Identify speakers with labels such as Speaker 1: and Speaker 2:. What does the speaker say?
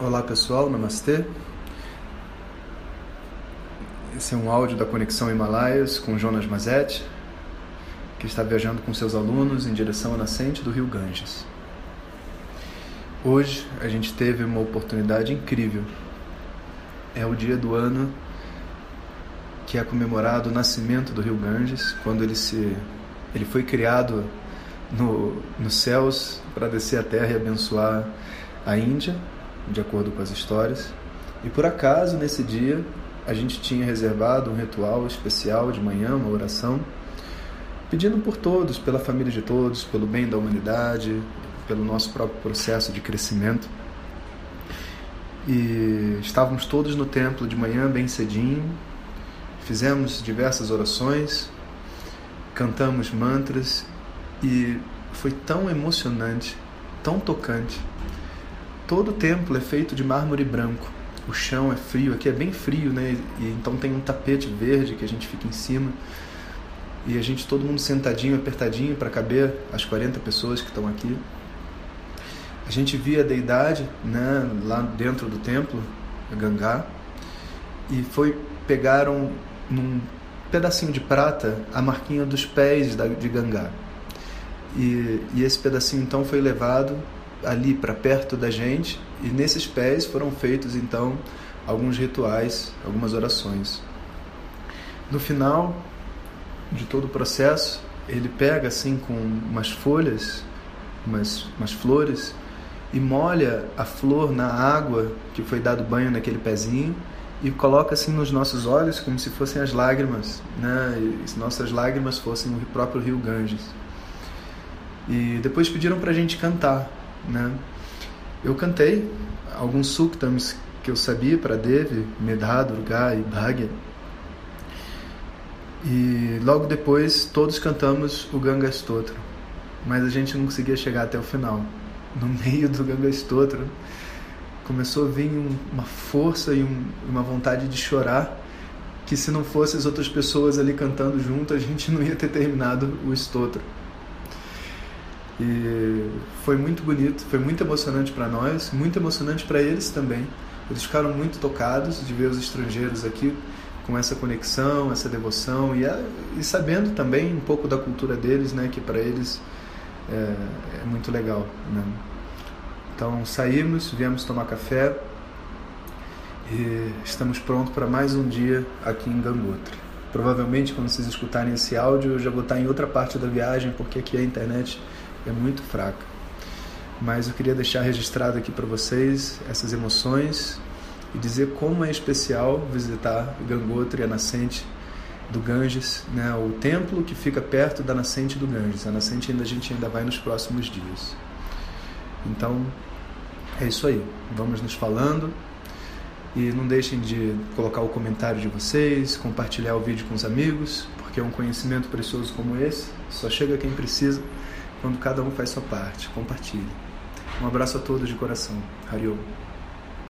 Speaker 1: Olá pessoal, namastê. Esse é um áudio da Conexão Himalaias com Jonas Mazetti, que está viajando com seus alunos em direção à nascente do rio Ganges. Hoje a gente teve uma oportunidade incrível. É o dia do ano que é comemorado o nascimento do rio Ganges, quando ele se ele foi criado no, nos céus para descer à terra e abençoar a Índia de acordo com as histórias. E por acaso, nesse dia, a gente tinha reservado um ritual especial de manhã, uma oração, pedindo por todos, pela família de todos, pelo bem da humanidade, pelo nosso próprio processo de crescimento. E estávamos todos no templo de manhã, bem cedinho, fizemos diversas orações, cantamos mantras e foi tão emocionante, tão tocante Todo o templo é feito de mármore branco. O chão é frio, aqui é bem frio, né? E então tem um tapete verde que a gente fica em cima. E a gente todo mundo sentadinho, apertadinho para caber as 40 pessoas que estão aqui. A gente via a deidade, né, lá dentro do templo, a Gangá, e foi pegaram num pedacinho de prata a marquinha dos pés de Gangá. E, e esse pedacinho então foi levado ali para perto da gente e nesses pés foram feitos então alguns rituais, algumas orações. No final de todo o processo, ele pega assim com umas folhas, umas, umas flores e molha a flor na água que foi dado banho naquele pezinho e coloca assim nos nossos olhos como se fossem as lágrimas, né? E se nossas lágrimas fossem o próprio rio Ganges. E depois pediram para a gente cantar né? Eu cantei alguns suktams que eu sabia para Devi, Medha, Durga e Bhagya. E logo depois todos cantamos o Ganga Stotra, mas a gente não conseguia chegar até o final. No meio do Ganga Stotra começou a vir uma força e uma vontade de chorar que se não fossem as outras pessoas ali cantando junto, a gente não ia ter terminado o Stotra. E foi muito bonito, foi muito emocionante para nós, muito emocionante para eles também. Eles ficaram muito tocados de ver os estrangeiros aqui com essa conexão, essa devoção e, a, e sabendo também um pouco da cultura deles, né, que para eles é, é, muito legal. Né? Então saímos, viemos tomar café e estamos prontos para mais um dia aqui em Gangotri. Provavelmente quando vocês escutarem esse áudio eu já vou estar em outra parte da viagem porque aqui a internet é muito fraca. Mas eu queria deixar registrado aqui para vocês essas emoções e dizer como é especial visitar Gangotri, a nascente do Ganges, né, o templo que fica perto da nascente do Ganges. A nascente ainda a gente ainda vai nos próximos dias. Então, é isso aí. Vamos nos falando e não deixem de colocar o comentário de vocês, compartilhar o vídeo com os amigos, porque um conhecimento precioso como esse só chega quem precisa quando cada um faz sua parte. Compartilhe. Um abraço a todos de coração. Hariom.